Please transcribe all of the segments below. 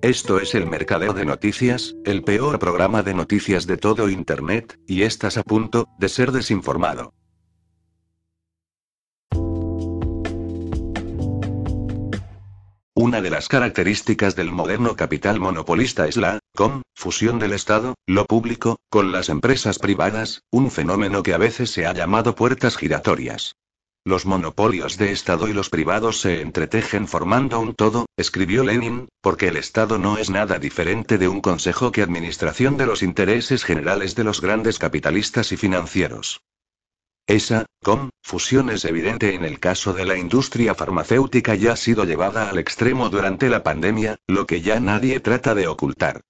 Esto es el Mercadeo de Noticias, el peor programa de noticias de todo Internet, y estás a punto de ser desinformado. Una de las características del moderno capital monopolista es la fusión del Estado, lo público, con las empresas privadas, un fenómeno que a veces se ha llamado puertas giratorias. Los monopolios de Estado y los privados se entretejen formando un todo, escribió Lenin, porque el Estado no es nada diferente de un consejo que administración de los intereses generales de los grandes capitalistas y financieros. Esa fusión es evidente en el caso de la industria farmacéutica ya ha sido llevada al extremo durante la pandemia, lo que ya nadie trata de ocultar.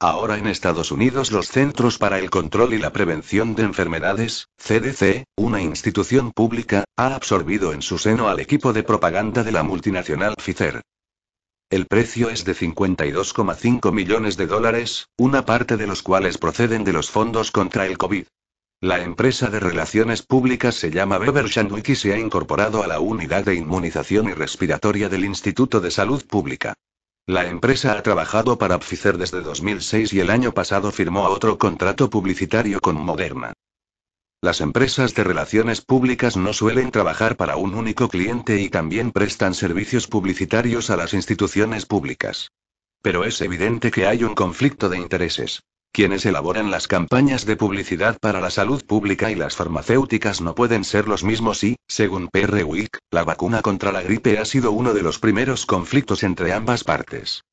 Ahora en Estados Unidos los Centros para el Control y la Prevención de Enfermedades, CDC, una institución pública, ha absorbido en su seno al equipo de propaganda de la multinacional Pfizer. El precio es de 52,5 millones de dólares, una parte de los cuales proceden de los fondos contra el COVID. La empresa de relaciones públicas se llama Weber Shandwick y se ha incorporado a la unidad de inmunización y respiratoria del Instituto de Salud Pública. La empresa ha trabajado para Pfizer desde 2006 y el año pasado firmó otro contrato publicitario con Moderna. Las empresas de relaciones públicas no suelen trabajar para un único cliente y también prestan servicios publicitarios a las instituciones públicas. Pero es evidente que hay un conflicto de intereses. Quienes elaboran las campañas de publicidad para la salud pública y las farmacéuticas no pueden ser los mismos y, según PR Week, la vacuna contra la gripe ha sido uno de los primeros conflictos entre ambas partes.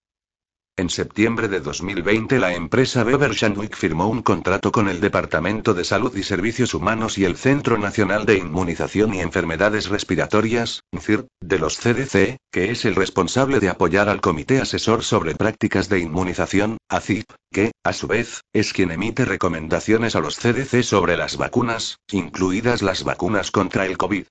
En septiembre de 2020 la empresa Weber Shandwick firmó un contrato con el Departamento de Salud y Servicios Humanos y el Centro Nacional de Inmunización y Enfermedades Respiratorias, CIR, de los CDC, que es el responsable de apoyar al Comité Asesor sobre Prácticas de Inmunización, ACIP, que, a su vez, es quien emite recomendaciones a los CDC sobre las vacunas, incluidas las vacunas contra el COVID.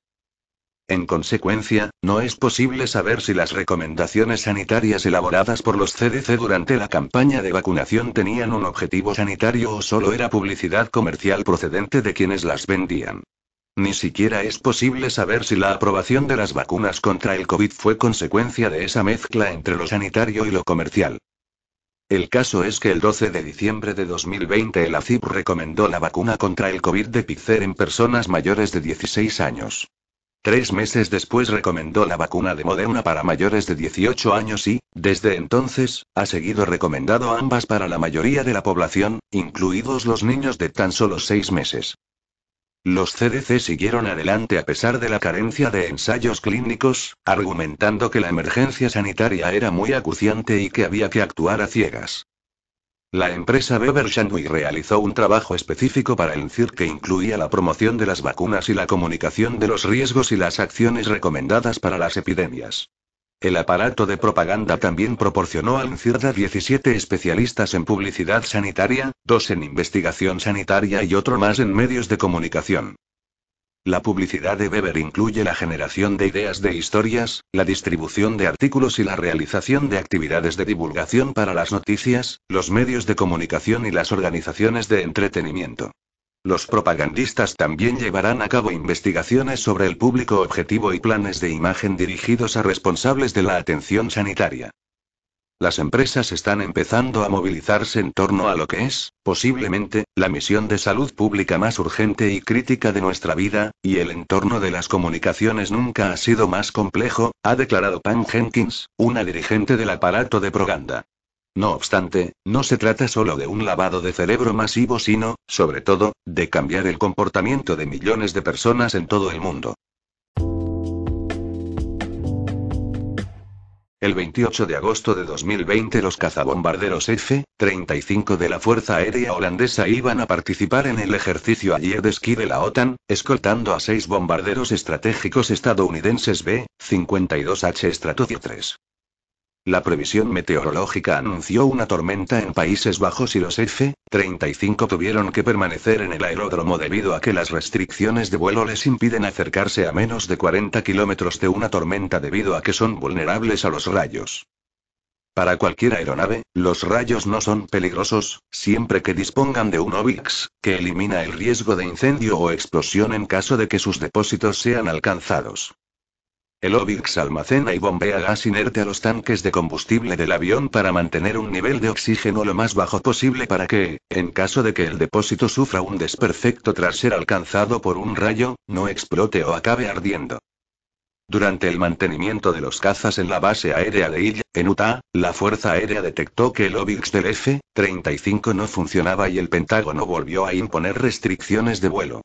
En consecuencia, no es posible saber si las recomendaciones sanitarias elaboradas por los CDC durante la campaña de vacunación tenían un objetivo sanitario o solo era publicidad comercial procedente de quienes las vendían. Ni siquiera es posible saber si la aprobación de las vacunas contra el COVID fue consecuencia de esa mezcla entre lo sanitario y lo comercial. El caso es que el 12 de diciembre de 2020 el ACIP recomendó la vacuna contra el COVID de Pfizer en personas mayores de 16 años. Tres meses después recomendó la vacuna de Moderna para mayores de 18 años y, desde entonces, ha seguido recomendando ambas para la mayoría de la población, incluidos los niños de tan solo seis meses. Los CDC siguieron adelante a pesar de la carencia de ensayos clínicos, argumentando que la emergencia sanitaria era muy acuciante y que había que actuar a ciegas. La empresa Weber Shandwick realizó un trabajo específico para el CIR que incluía la promoción de las vacunas y la comunicación de los riesgos y las acciones recomendadas para las epidemias. El aparato de propaganda también proporcionó al CIRDA 17 especialistas en publicidad sanitaria, dos en investigación sanitaria y otro más en medios de comunicación. La publicidad de Weber incluye la generación de ideas de historias, la distribución de artículos y la realización de actividades de divulgación para las noticias, los medios de comunicación y las organizaciones de entretenimiento. Los propagandistas también llevarán a cabo investigaciones sobre el público objetivo y planes de imagen dirigidos a responsables de la atención sanitaria. Las empresas están empezando a movilizarse en torno a lo que es, posiblemente, la misión de salud pública más urgente y crítica de nuestra vida, y el entorno de las comunicaciones nunca ha sido más complejo, ha declarado Pam Jenkins, una dirigente del aparato de propaganda. No obstante, no se trata solo de un lavado de cerebro masivo, sino, sobre todo, de cambiar el comportamiento de millones de personas en todo el mundo. El 28 de agosto de 2020 los cazabombarderos F-35 de la Fuerza Aérea Holandesa iban a participar en el ejercicio ayer de esquí de la OTAN, escoltando a seis bombarderos estratégicos estadounidenses B-52H Stratofighter 3. La previsión meteorológica anunció una tormenta en Países Bajos y los F-35 tuvieron que permanecer en el aeródromo debido a que las restricciones de vuelo les impiden acercarse a menos de 40 kilómetros de una tormenta debido a que son vulnerables a los rayos. Para cualquier aeronave, los rayos no son peligrosos, siempre que dispongan de un OVIX, que elimina el riesgo de incendio o explosión en caso de que sus depósitos sean alcanzados. El OVIX almacena y bombea gas inerte a los tanques de combustible del avión para mantener un nivel de oxígeno lo más bajo posible para que, en caso de que el depósito sufra un desperfecto tras ser alcanzado por un rayo, no explote o acabe ardiendo. Durante el mantenimiento de los cazas en la base aérea de Illa, en Utah, la Fuerza Aérea detectó que el OVIX del F-35 no funcionaba y el Pentágono volvió a imponer restricciones de vuelo.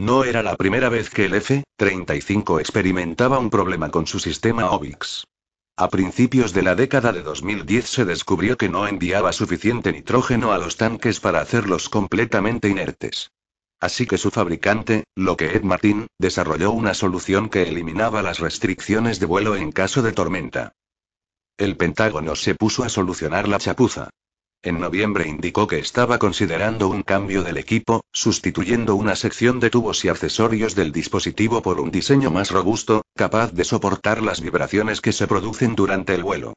No era la primera vez que el F-35 experimentaba un problema con su sistema OVIX. A principios de la década de 2010 se descubrió que no enviaba suficiente nitrógeno a los tanques para hacerlos completamente inertes. Así que su fabricante, Lockheed Martin, desarrolló una solución que eliminaba las restricciones de vuelo en caso de tormenta. El Pentágono se puso a solucionar la chapuza. En noviembre indicó que estaba considerando un cambio del equipo, sustituyendo una sección de tubos y accesorios del dispositivo por un diseño más robusto, capaz de soportar las vibraciones que se producen durante el vuelo.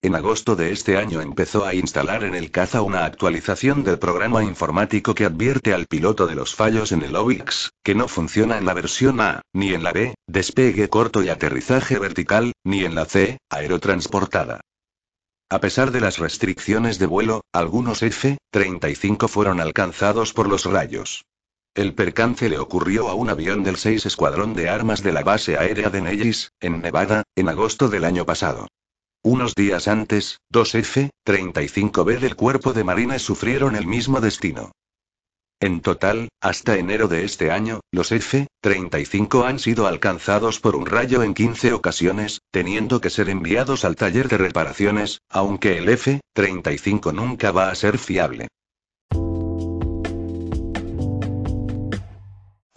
En agosto de este año empezó a instalar en el caza una actualización del programa informático que advierte al piloto de los fallos en el OVIX, que no funciona en la versión A, ni en la B, despegue corto y aterrizaje vertical, ni en la C, aerotransportada. A pesar de las restricciones de vuelo, algunos F-35 fueron alcanzados por los rayos. El percance le ocurrió a un avión del 6 Escuadrón de Armas de la base aérea de Nellis, en Nevada, en agosto del año pasado. Unos días antes, dos F-35B del Cuerpo de Marines sufrieron el mismo destino. En total, hasta enero de este año, los F-35 han sido alcanzados por un rayo en 15 ocasiones, teniendo que ser enviados al taller de reparaciones, aunque el F-35 nunca va a ser fiable.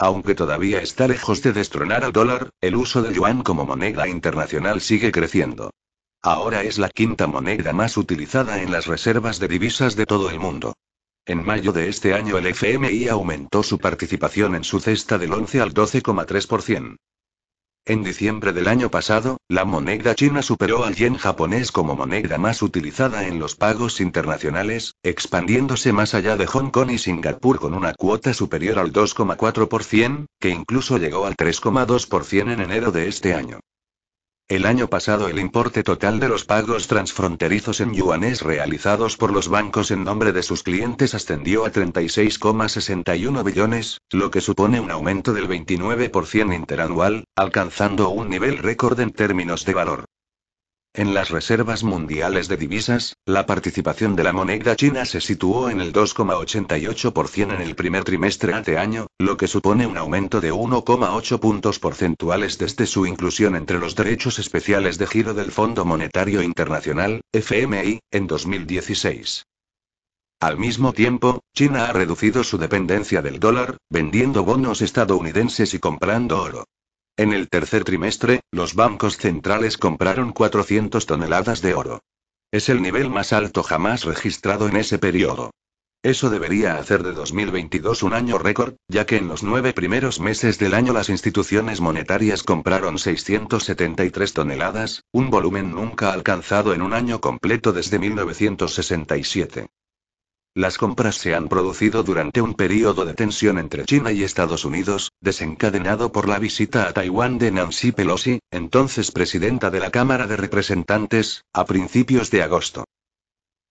Aunque todavía está lejos de destronar al dólar, el uso del yuan como moneda internacional sigue creciendo. Ahora es la quinta moneda más utilizada en las reservas de divisas de todo el mundo. En mayo de este año el FMI aumentó su participación en su cesta del 11 al 12,3%. En diciembre del año pasado, la moneda china superó al yen japonés como moneda más utilizada en los pagos internacionales, expandiéndose más allá de Hong Kong y Singapur con una cuota superior al 2,4%, que incluso llegó al 3,2% en enero de este año. El año pasado el importe total de los pagos transfronterizos en yuanes realizados por los bancos en nombre de sus clientes ascendió a 36,61 billones, lo que supone un aumento del 29% interanual, alcanzando un nivel récord en términos de valor. En las reservas mundiales de divisas, la participación de la moneda china se situó en el 2,88% en el primer trimestre de año, lo que supone un aumento de 1,8 puntos porcentuales desde su inclusión entre los derechos especiales de giro del Fondo Monetario Internacional, FMI, en 2016. Al mismo tiempo, China ha reducido su dependencia del dólar, vendiendo bonos estadounidenses y comprando oro. En el tercer trimestre, los bancos centrales compraron 400 toneladas de oro. Es el nivel más alto jamás registrado en ese periodo. Eso debería hacer de 2022 un año récord, ya que en los nueve primeros meses del año las instituciones monetarias compraron 673 toneladas, un volumen nunca alcanzado en un año completo desde 1967. Las compras se han producido durante un periodo de tensión entre China y Estados Unidos, desencadenado por la visita a Taiwán de Nancy Pelosi, entonces presidenta de la Cámara de Representantes, a principios de agosto.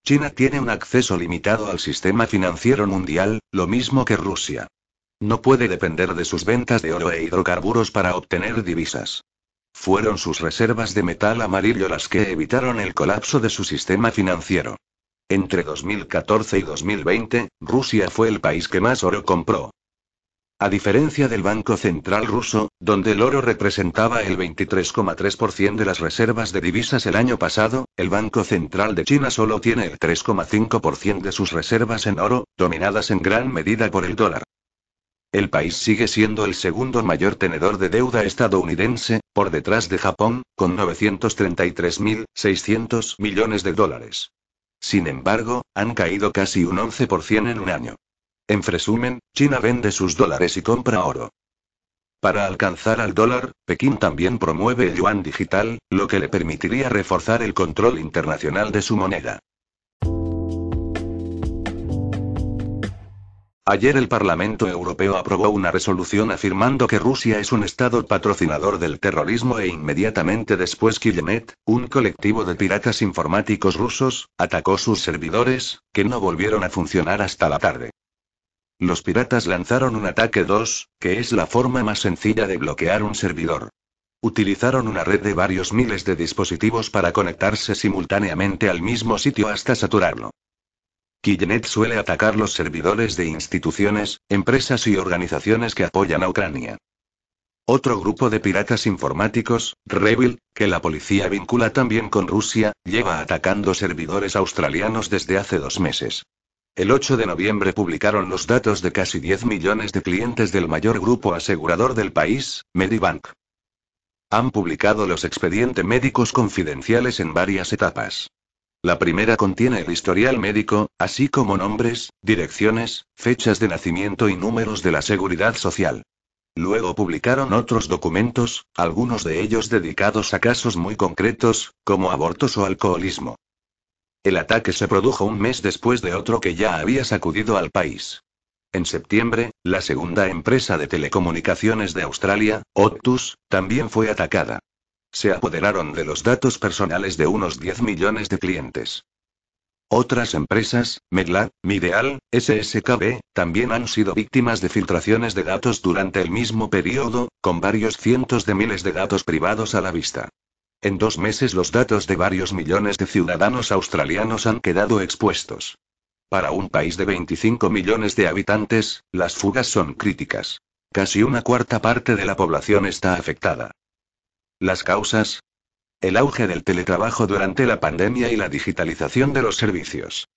China tiene un acceso limitado al sistema financiero mundial, lo mismo que Rusia. No puede depender de sus ventas de oro e hidrocarburos para obtener divisas. Fueron sus reservas de metal amarillo las que evitaron el colapso de su sistema financiero. Entre 2014 y 2020, Rusia fue el país que más oro compró. A diferencia del Banco Central ruso, donde el oro representaba el 23,3% de las reservas de divisas el año pasado, el Banco Central de China solo tiene el 3,5% de sus reservas en oro, dominadas en gran medida por el dólar. El país sigue siendo el segundo mayor tenedor de deuda estadounidense, por detrás de Japón, con 933.600 millones de dólares. Sin embargo, han caído casi un 11% en un año. En resumen, China vende sus dólares y compra oro. Para alcanzar al dólar, Pekín también promueve el yuan digital, lo que le permitiría reforzar el control internacional de su moneda. Ayer el Parlamento Europeo aprobó una resolución afirmando que Rusia es un Estado patrocinador del terrorismo e inmediatamente después Killenet, un colectivo de piratas informáticos rusos, atacó sus servidores, que no volvieron a funcionar hasta la tarde. Los piratas lanzaron un ataque 2, que es la forma más sencilla de bloquear un servidor. Utilizaron una red de varios miles de dispositivos para conectarse simultáneamente al mismo sitio hasta saturarlo. Killenet suele atacar los servidores de instituciones, empresas y organizaciones que apoyan a Ucrania. Otro grupo de piratas informáticos, Revil, que la policía vincula también con Rusia, lleva atacando servidores australianos desde hace dos meses. El 8 de noviembre publicaron los datos de casi 10 millones de clientes del mayor grupo asegurador del país, Medibank. Han publicado los expedientes médicos confidenciales en varias etapas. La primera contiene el historial médico, así como nombres, direcciones, fechas de nacimiento y números de la seguridad social. Luego publicaron otros documentos, algunos de ellos dedicados a casos muy concretos, como abortos o alcoholismo. El ataque se produjo un mes después de otro que ya había sacudido al país. En septiembre, la segunda empresa de telecomunicaciones de Australia, Optus, también fue atacada. Se apoderaron de los datos personales de unos 10 millones de clientes. Otras empresas, Medlat, Mideal, SSKB, también han sido víctimas de filtraciones de datos durante el mismo periodo, con varios cientos de miles de datos privados a la vista. En dos meses los datos de varios millones de ciudadanos australianos han quedado expuestos. Para un país de 25 millones de habitantes, las fugas son críticas. Casi una cuarta parte de la población está afectada. Las causas. El auge del teletrabajo durante la pandemia y la digitalización de los servicios.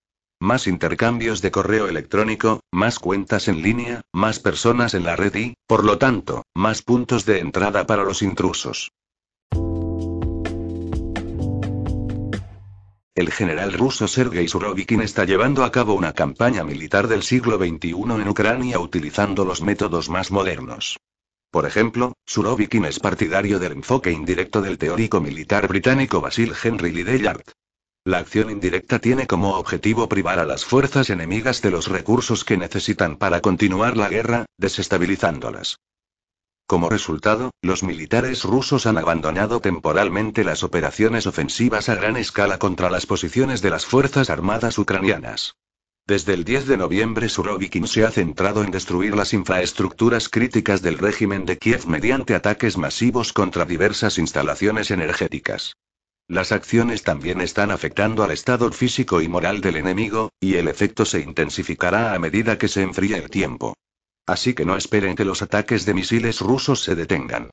Más intercambios de correo electrónico, más cuentas en línea, más personas en la red y, por lo tanto, más puntos de entrada para los intrusos. El general ruso Sergei Surovikin está llevando a cabo una campaña militar del siglo XXI en Ucrania utilizando los métodos más modernos. Por ejemplo, Surovikin es partidario del enfoque indirecto del teórico militar británico Basil Henry Lidellard. La acción indirecta tiene como objetivo privar a las fuerzas enemigas de los recursos que necesitan para continuar la guerra, desestabilizándolas. Como resultado, los militares rusos han abandonado temporalmente las operaciones ofensivas a gran escala contra las posiciones de las Fuerzas Armadas ucranianas. Desde el 10 de noviembre Surovikin se ha centrado en destruir las infraestructuras críticas del régimen de Kiev mediante ataques masivos contra diversas instalaciones energéticas. Las acciones también están afectando al estado físico y moral del enemigo, y el efecto se intensificará a medida que se enfríe el tiempo. Así que no esperen que los ataques de misiles rusos se detengan.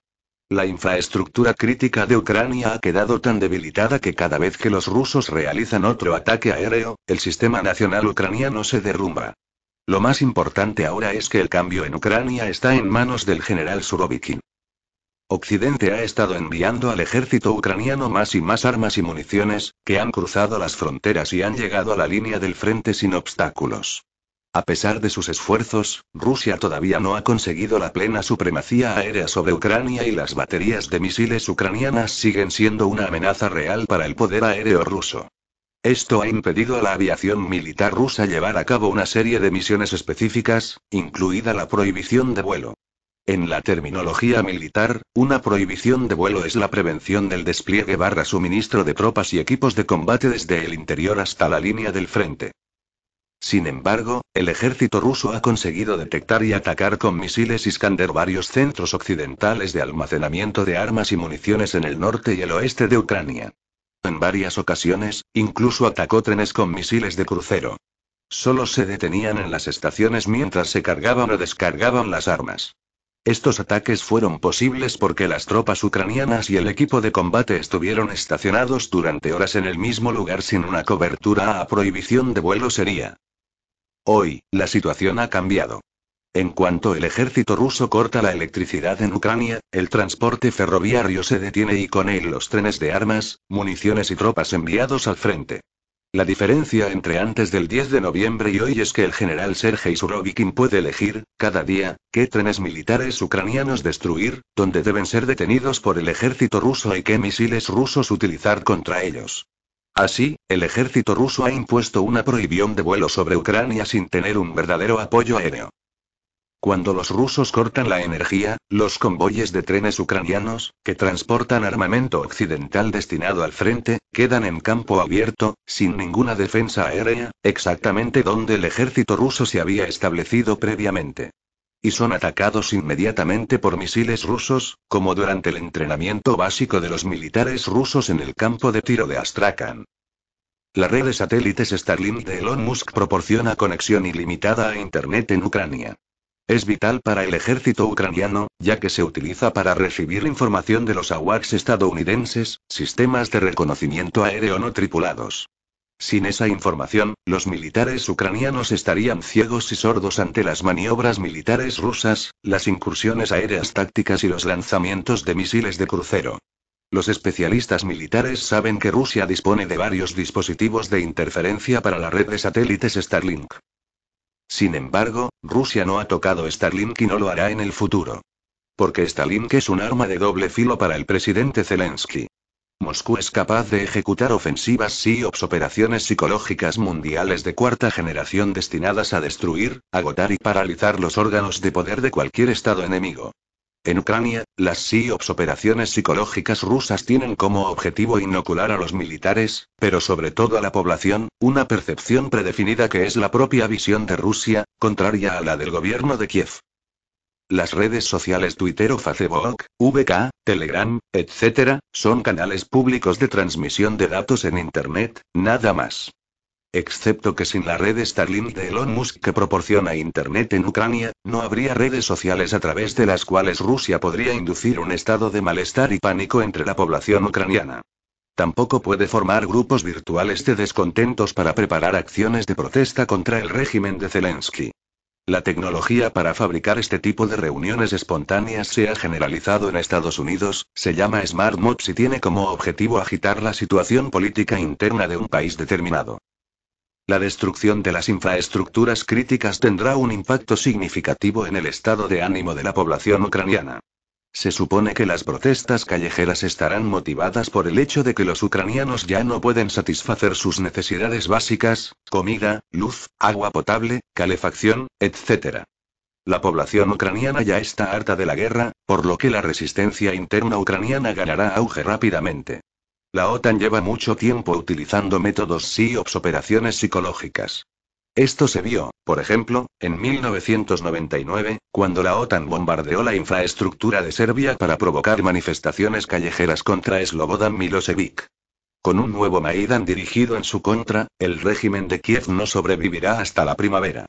La infraestructura crítica de Ucrania ha quedado tan debilitada que cada vez que los rusos realizan otro ataque aéreo, el sistema nacional ucraniano se derrumba. Lo más importante ahora es que el cambio en Ucrania está en manos del general Surovikin. Occidente ha estado enviando al ejército ucraniano más y más armas y municiones, que han cruzado las fronteras y han llegado a la línea del frente sin obstáculos. A pesar de sus esfuerzos, Rusia todavía no ha conseguido la plena supremacía aérea sobre Ucrania y las baterías de misiles ucranianas siguen siendo una amenaza real para el poder aéreo ruso. Esto ha impedido a la aviación militar rusa llevar a cabo una serie de misiones específicas, incluida la prohibición de vuelo. En la terminología militar, una prohibición de vuelo es la prevención del despliegue barra suministro de tropas y equipos de combate desde el interior hasta la línea del frente. Sin embargo, el ejército ruso ha conseguido detectar y atacar con misiles Iskander varios centros occidentales de almacenamiento de armas y municiones en el norte y el oeste de Ucrania. En varias ocasiones, incluso atacó trenes con misiles de crucero. Solo se detenían en las estaciones mientras se cargaban o descargaban las armas. Estos ataques fueron posibles porque las tropas ucranianas y el equipo de combate estuvieron estacionados durante horas en el mismo lugar sin una cobertura a prohibición de vuelo sería. Hoy, la situación ha cambiado. En cuanto el ejército ruso corta la electricidad en Ucrania, el transporte ferroviario se detiene y con él los trenes de armas, municiones y tropas enviados al frente. La diferencia entre antes del 10 de noviembre y hoy es que el general Sergei Surovikin puede elegir, cada día, qué trenes militares ucranianos destruir, dónde deben ser detenidos por el ejército ruso y qué misiles rusos utilizar contra ellos. Así, el ejército ruso ha impuesto una prohibición de vuelo sobre Ucrania sin tener un verdadero apoyo aéreo. Cuando los rusos cortan la energía, los convoyes de trenes ucranianos, que transportan armamento occidental destinado al frente, quedan en campo abierto, sin ninguna defensa aérea, exactamente donde el ejército ruso se había establecido previamente. Y son atacados inmediatamente por misiles rusos, como durante el entrenamiento básico de los militares rusos en el campo de tiro de Astrakhan. La red de satélites Starlink de Elon Musk proporciona conexión ilimitada a Internet en Ucrania. Es vital para el ejército ucraniano, ya que se utiliza para recibir información de los AWACS estadounidenses, sistemas de reconocimiento aéreo no tripulados. Sin esa información, los militares ucranianos estarían ciegos y sordos ante las maniobras militares rusas, las incursiones aéreas tácticas y los lanzamientos de misiles de crucero. Los especialistas militares saben que Rusia dispone de varios dispositivos de interferencia para la red de satélites Starlink. Sin embargo, Rusia no ha tocado Starlink y no lo hará en el futuro. Porque Starlink es un arma de doble filo para el presidente Zelensky. Moscú es capaz de ejecutar ofensivas SIOPS operaciones psicológicas mundiales de cuarta generación destinadas a destruir, agotar y paralizar los órganos de poder de cualquier Estado enemigo. En Ucrania, las SIOPS operaciones psicológicas rusas tienen como objetivo inocular a los militares, pero sobre todo a la población, una percepción predefinida que es la propia visión de Rusia, contraria a la del gobierno de Kiev. Las redes sociales Twitter o Facebook, VK, Telegram, etc., son canales públicos de transmisión de datos en Internet, nada más. Excepto que sin la red Starlink de Elon Musk que proporciona Internet en Ucrania, no habría redes sociales a través de las cuales Rusia podría inducir un estado de malestar y pánico entre la población ucraniana. Tampoco puede formar grupos virtuales de descontentos para preparar acciones de protesta contra el régimen de Zelensky. La tecnología para fabricar este tipo de reuniones espontáneas se ha generalizado en Estados Unidos, se llama Smart Mods y tiene como objetivo agitar la situación política interna de un país determinado. La destrucción de las infraestructuras críticas tendrá un impacto significativo en el estado de ánimo de la población ucraniana. Se supone que las protestas callejeras estarán motivadas por el hecho de que los ucranianos ya no pueden satisfacer sus necesidades básicas, comida, luz, agua potable, calefacción, etc. La población ucraniana ya está harta de la guerra, por lo que la resistencia interna ucraniana ganará auge rápidamente. La OTAN lleva mucho tiempo utilizando métodos SIOPS operaciones psicológicas. Esto se vio, por ejemplo, en 1999, cuando la OTAN bombardeó la infraestructura de Serbia para provocar manifestaciones callejeras contra Slobodan Milosevic. Con un nuevo Maidan dirigido en su contra, el régimen de Kiev no sobrevivirá hasta la primavera.